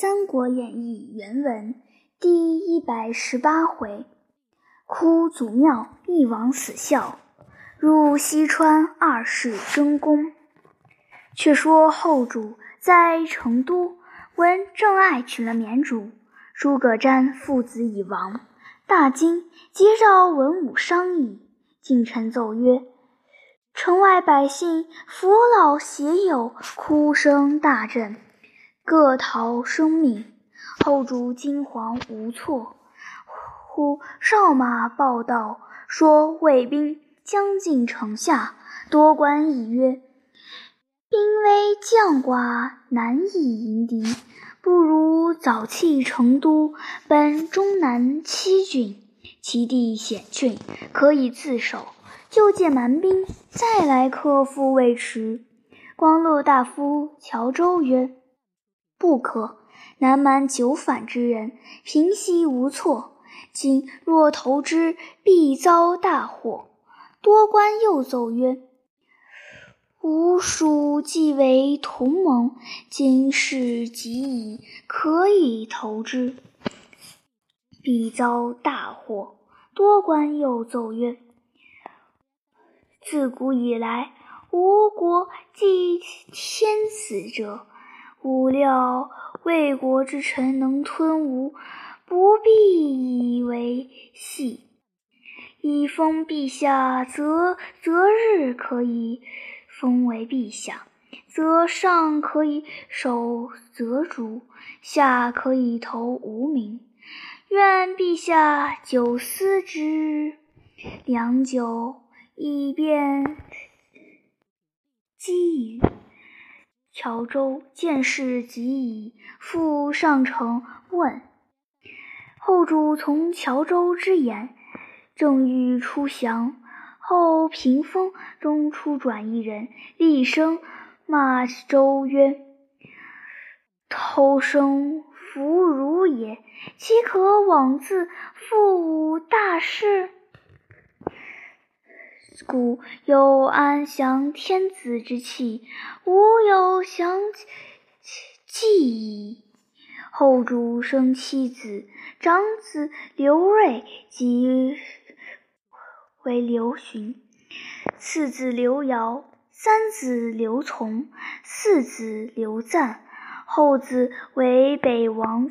三国演义》原文第一百十八回：哭祖庙一王死孝，入西川二世争功。却说后主在成都，闻郑爱娶了绵竹，诸葛瞻父子已亡，大惊，急召文武商议。近臣奏曰：“城外百姓扶老携幼，哭声大震。”各逃生命，后主惊惶无措。忽哨马报道说，魏兵将近城下，多官议曰：“兵危将寡，难以迎敌，不如早弃成都，奔中南七郡，其地险峻，可以自守。就借蛮兵，再来克复未迟。”光禄大夫乔州曰。不可，南蛮久反之人，平息无措。今若投之，必遭大祸。多官又奏曰：“吾蜀既为同盟，今事急矣，可以投之。必遭大祸。”多官又奏曰：“自古以来，吴国既天子者。”吾料魏国之臣能吞吴，不必以为戏。以封陛下，则择日可以封为陛下；则上可以守则主，下可以投无名。愿陛下久思之，良久，以便机语。乔州见事急矣，复上城问。后主从乔州之言，正欲出降，后屏风中出转一人，厉声骂周曰：“偷生弗如也，岂可枉自负大事？”故有安降天子之气，无有降计矣。后主生七子，长子刘睿即为刘询，次子刘尧，三子刘琮，四子刘赞，后子为北王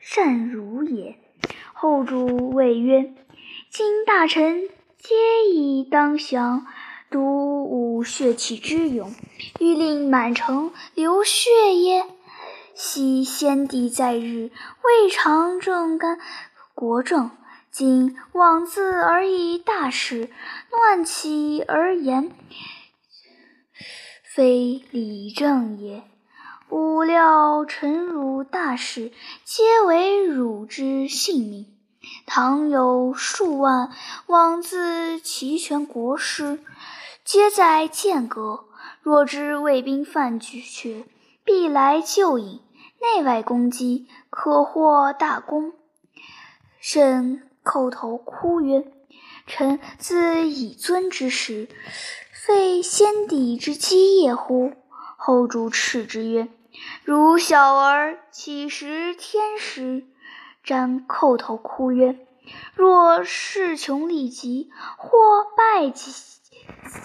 善如也。后主谓曰：“今大臣。”皆以当降，独无血气之勇，欲令满城流血耶？昔先帝在日，未尝正干国政，今妄自而以大事，乱起而言，非理政也。吾料臣辱大事，皆为汝之性命。唐有数万妄自齐全国师，皆在剑阁。若知魏兵犯却，必来救引，内外攻击，可获大功。甚叩头哭曰：“臣自以尊之时，废先帝之基业乎？”后主斥之曰：“汝小儿，岂识天时？”瞻叩头哭曰：“若势穷力极，或败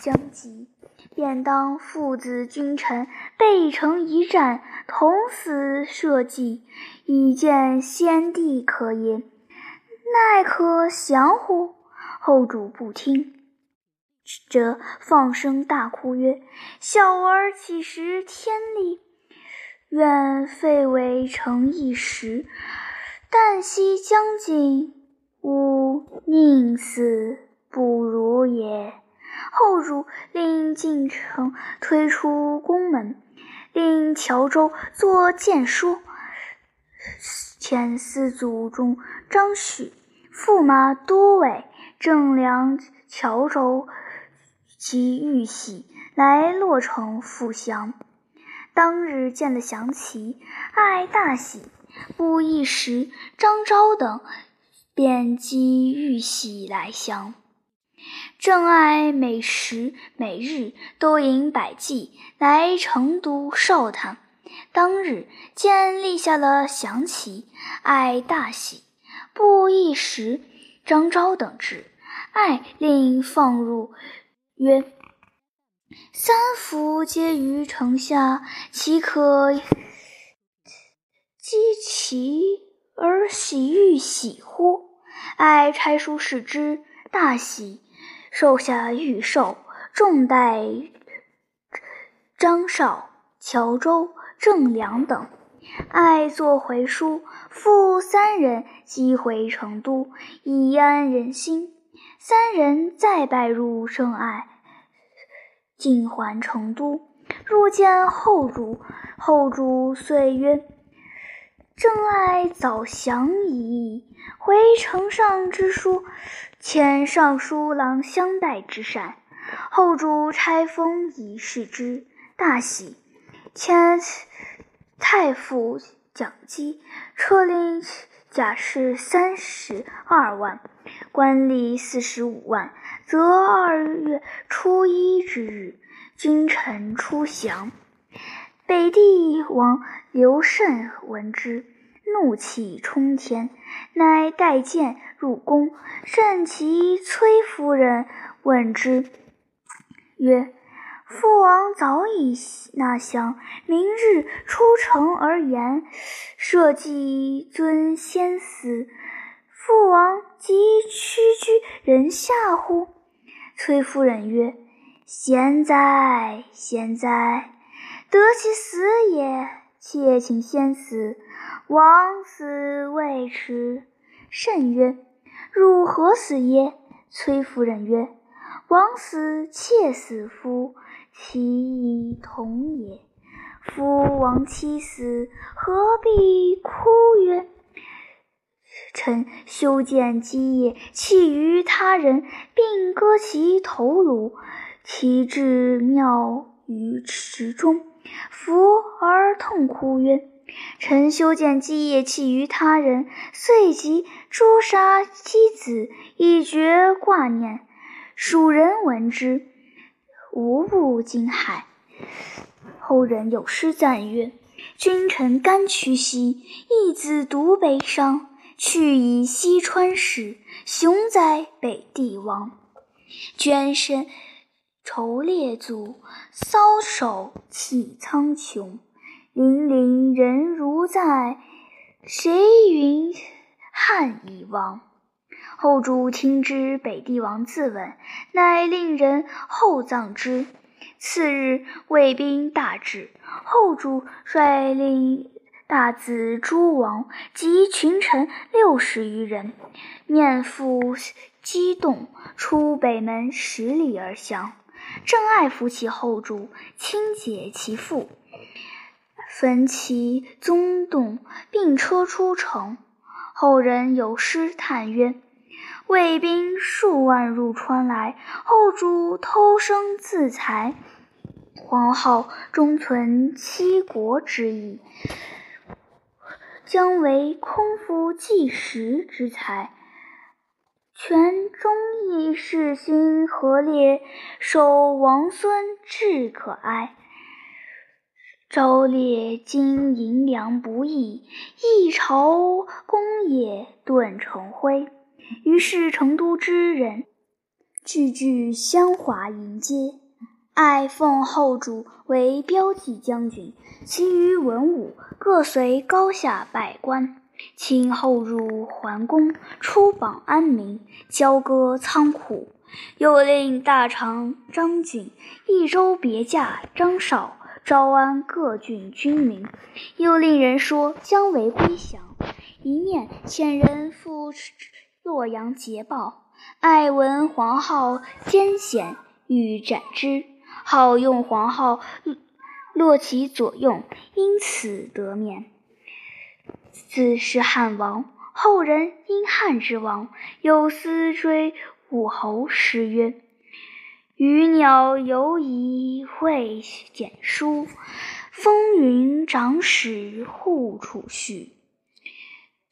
将及，便当父子君臣背城一战，同死社稷，以见先帝可也。奈可降乎？”后主不听，则放声大哭曰：“小儿岂识天理？愿废为城一时。”旦夕将尽，吾宁死不如也。后主令进城推出宫门，令乔州作谏书，遣司祖中张许、驸马都尉郑良乔州及玉玺来洛城复降。当日见了降旗，爱大喜。不一时，张昭等便击玉玺来降。郑爱每时每日都引百骑来成都哨探，当日见立下了降旗，爱大喜，不一时，张昭等至，爱令放入，曰：“三府皆于城下，岂可惜其而喜欲喜乎？”爱差书使之，大喜，授下御寿，重待张绍、乔州。郑良等，爱作回书，复三人即回成都，以安人心。三人再拜入圣爱，进还成都，入见后主。后主遂曰：“正爱早降矣，回城上之书，遣尚书郎相待之善。”后主差封以示之，大喜。遣太傅蒋基车令甲士三十二万，官吏四十五万，择二月初一之日，君臣出降。北帝王刘慎闻之，怒气冲天，乃带剑入宫，甚其崔夫人问之，曰：父王早已纳降，明日出城而言，社稷尊先死，父王即屈居人下乎？崔夫人曰：“贤哉，贤哉！得其死也，妾请先死，王死未迟。”甚曰：“汝何死耶？”崔夫人曰：“王死，妾死夫。”其义同也。夫亡妻死，何必哭曰？臣修建基业，弃于他人，并割其头颅，其至庙于池中，伏而痛哭曰：“臣修建基业，弃于他人，遂即诛杀妻子，以绝挂念。”蜀人闻之。无不惊骇。后人有诗赞曰：“君臣甘屈膝，义子独悲伤。去以西川氏，雄哉北帝王。捐身愁列祖，搔首泣苍穹。凛凛人如在，谁云汉已亡？”后主听之，北帝王自刎，乃令人厚葬之。次日，魏兵大至，后主率领大子诸王及群臣六十余人，面赴激动，出北门十里而降。郑爱扶其后主，轻解其腹，焚其宗洞，并车出城。后人有诗叹曰。魏兵数万入川来，后主偷生自裁。皇后终存七国之意，将为空腹计时之才。权忠义世心何烈，守王孙志可哀。昭烈今银粮不易，一朝功业顿成灰。于是成都之人句句相华迎接，爱奉后主为骠骑将军，其余文武各随高下百官，请后入桓宫，出榜安民，交割仓库。又令大长张景、益州别驾张绍招安各郡军民，又令人说姜维归降，一面遣人赴。洛阳捷报，爱闻黄浩艰险，欲斩之。好用黄皓落其左用，因此得免。自是汉王。后人因汉之王，有司追武侯诗曰：“鱼鸟犹疑会简书，风云长史护储序。”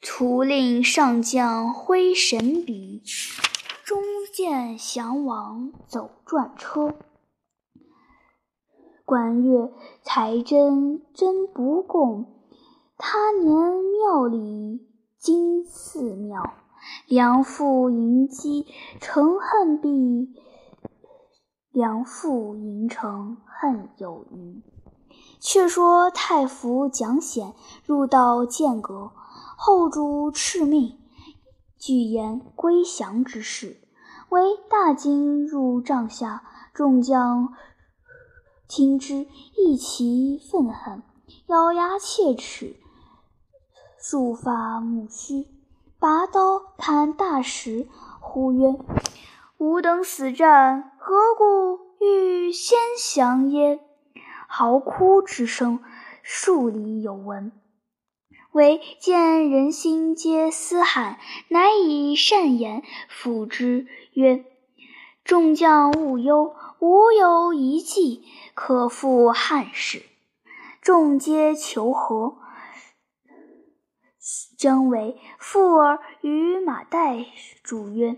徒令上将挥神笔，中见降王走转车。观月，才真真不共。他年庙里金寺庙，梁父迎击成恨毕。梁父迎城恨有余。却说太傅蒋显入道剑阁，后主敕命，具言归降之事。为大惊入帐下，众将听之，一齐愤恨，咬牙切齿，束发木须，拔刀砍大石，呼曰：“吾等死战，何故欲先降耶？”嚎哭之声，数里有闻。唯见人心皆嘶喊，乃以善言抚之，曰：“众将勿忧，吾有一计，可复汉室。”众皆求和。姜维附耳于马岱主曰：“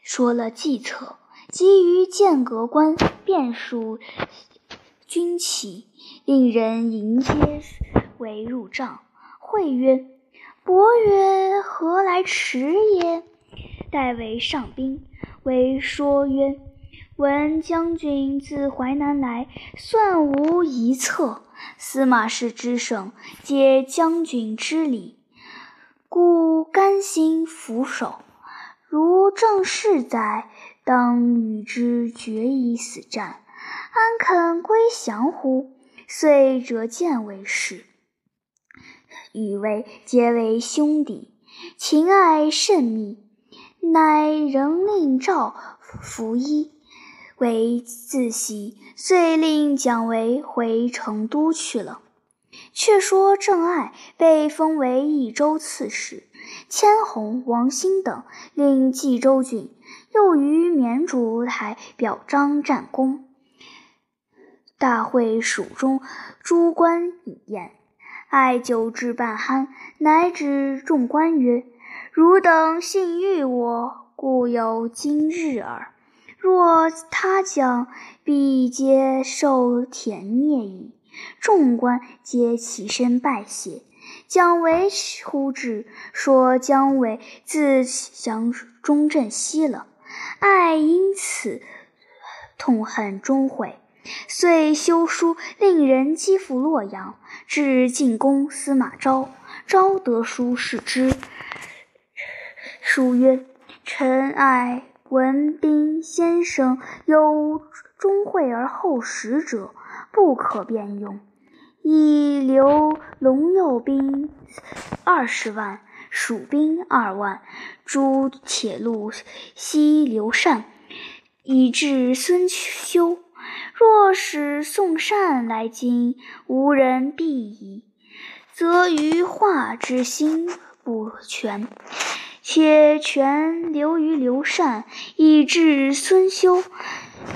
说了计策，即于剑阁关便属。”军旗，令人迎接，为入帐。会曰：“伯曰何来迟也？”待为上宾，为说曰：“闻将军自淮南来，算无一策。司马氏之胜，皆将军之礼，故甘心俯首。如正事在，当与之决一死战。”安肯归降乎？遂折剑为誓，与为结为兄弟，情爱甚密。乃仍令赵服衣，为自喜，遂令蒋维回成都去了。却说郑爱被封为益州刺史，千红、王兴等令冀州郡，又于绵竹台表彰战功。大会蜀中，诸官饮宴，爱酒至半酣，乃指众官曰：“汝等信誉我，故有今日耳。若他将，必皆受舔灭矣。”众官皆起身拜谢。姜维呼至，说姜维自降中正西了，爱因此痛恨终悔。遂修书令人击赴洛阳，至进宫司马昭。昭得书视之，书曰：“臣爱文兵先生有忠惠而后识者，不可便用。以留龙右兵二十万，蜀兵二万，诸铁路西刘禅，以至孙休。”若使宋善来京，无人避矣，则于化之心不全。且权留于刘禅，以致孙休。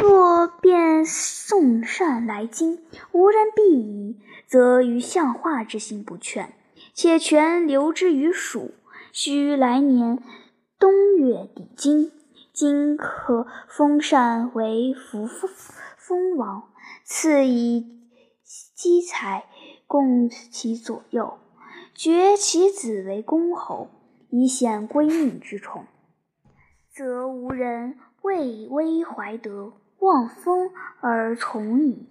若变宋善来京，无人避矣，则于相化之心不劝。且权留之于蜀，须来年冬月抵京，今可封禅为福父。封王，赐以积财，供其左右，爵其子为公侯，以显归命之宠，则无人畏威怀德，望风而从矣。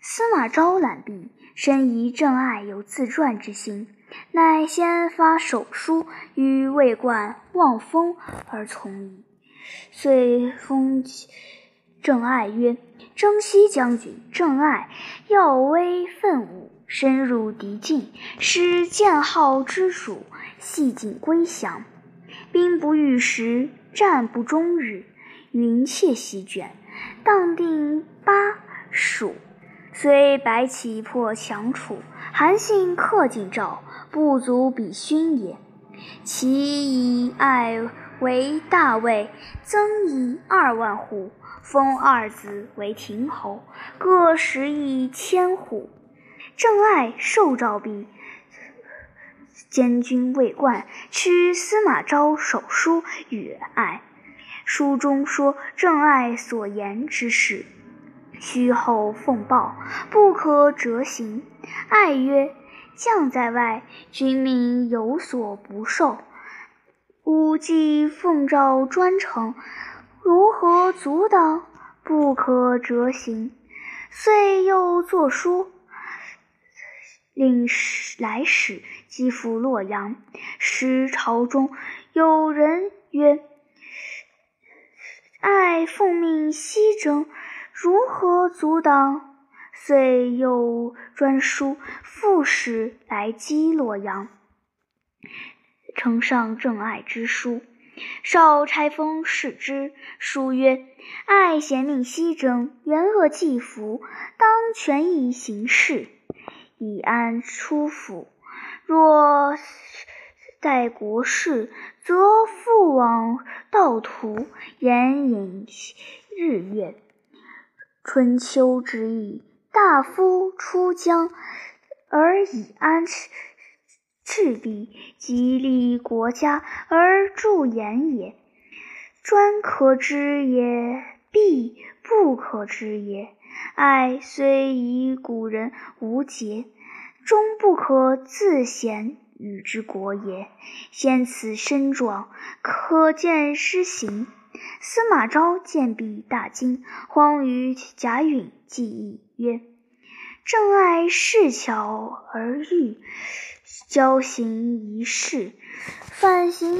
司马昭览毕，深疑郑爱有自传之心，乃先发手书与魏冠，望风而从矣。遂封郑爱曰。征西将军郑爱，耀威奋武，深入敌境，使建号之属系紧归降。兵不遇时，战不终日，云切席卷，荡定巴蜀。虽白起破强楚，韩信克晋赵，不足比勋也。其以爱为大魏，增以二万户。封二子为亭侯，各食邑千户。郑爱受诏毕，监军魏冠取司马昭手书与爱。书中说郑爱所言之事，虚后奉报，不可折行。”爱曰：“将在外，君命有所不受。吾既奉诏专程，如何阻挡？不可折行。”遂又作书，令使来使击赴洛阳。时朝中有人曰：“爱奉命西征，如何阻挡？”遂又专书副使来击洛阳，呈上郑爱之书。少差封视之，书曰：“爱贤命西征，元恶既服，当权宜行事，以安出府。若待国事，则复往道途，延引日月。春秋之意。”大夫出疆而以安赤壁，吉利国家而助言也。专可知也，必不可知也。爱虽以古人无节，终不可自贤与之国也。先此身状，可见施行。司马昭见必大惊，慌于贾允计议曰：“正爱事巧而欲交行一事，反行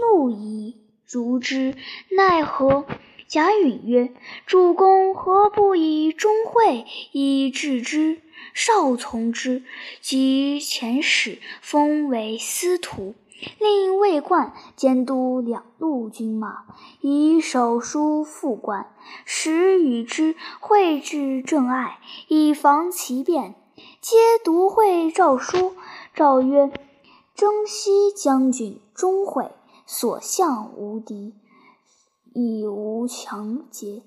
怒矣。如之奈何？”贾允曰：“主公何不以钟会以治之？少从之，即遣使封为司徒。”令魏冠监督两路军马，以手书副官，使与之会至郑爱，以防其变。皆读会诏书。诏曰：“征西将军钟会，所向无敌，亦无强节。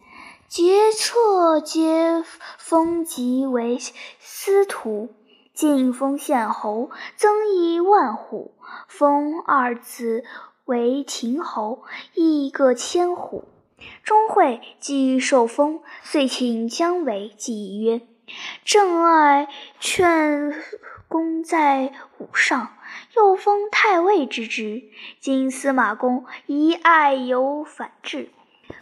捷彻皆封即为司徒。”晋封献侯，增邑万户，封二子为亭侯，邑各千户。钟会既受封，遂请姜维计曰：“郑爱劝功在武上，又封太尉之职。今司马公疑爱有反制。”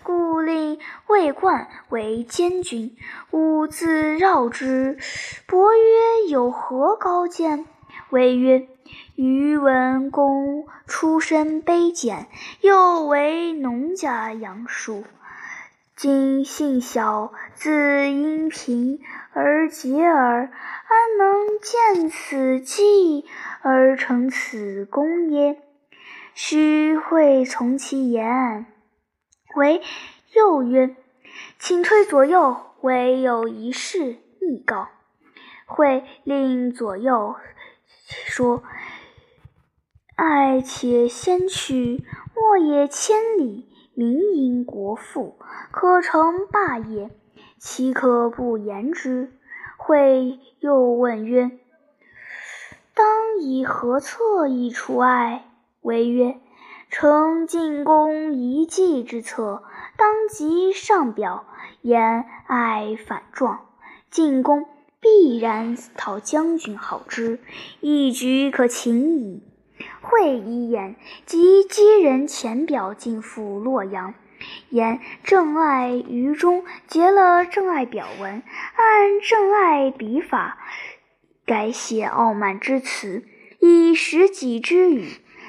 故令魏冠为监军，吾自绕之。伯曰：“有何高见？”谓曰：“余闻公出身卑贱，又为农家养属，今性小，自因贫而竭耳，安能见此计而成此功耶？”须会从其言。为又曰：“请推左右，唯有一事密告。”会令左右说：“爱且先去，莫也千里。民因国富，可成霸业，岂可不言之？”会又问曰：“当以何策以除爱？”为曰。成进攻一计之策，当即上表，言爱反状，进攻必然讨将军好之，一举可擒矣。会一言，即击人前表进赴洛阳，言郑爱于中结了郑爱表文，按郑爱笔法改写傲慢之词，以实己之语。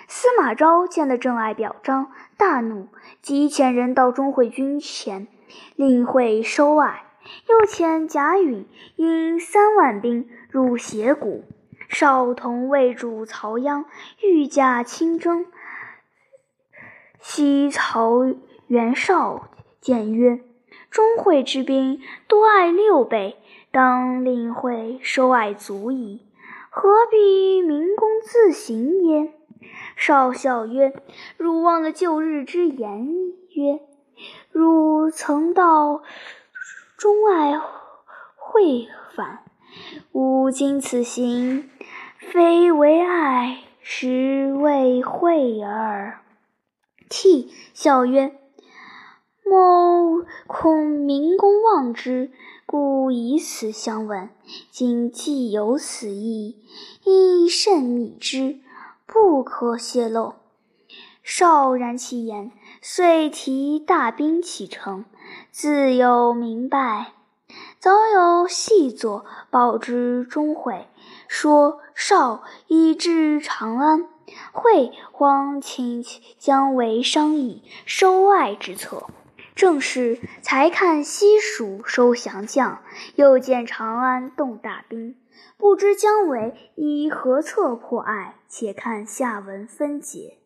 司马昭见了郑爱表彰，大怒，即遣人到钟会军前，令会收爱。又遣贾允引三万兵入斜谷。少同魏主曹鞅御驾亲征。西曹袁绍谏曰：“钟会之兵多爱六倍，当令会收爱足矣，何必明公自行耶？”少笑曰：“汝忘了旧日之言曰：‘汝曾到钟爱会反，吾今此行，非为爱，实为惠耳。’”涕笑曰：“某恐明公忘之，故以此相问。今既有此意，亦甚密之，不可泄露。少然其言，遂提大兵启程。自有明白，早有细作报之钟会，说少已至长安。会慌请姜维商议收爱之策。正是才看西蜀收降将，又见长安动大兵，不知姜维以何策破爱？且看下文分解。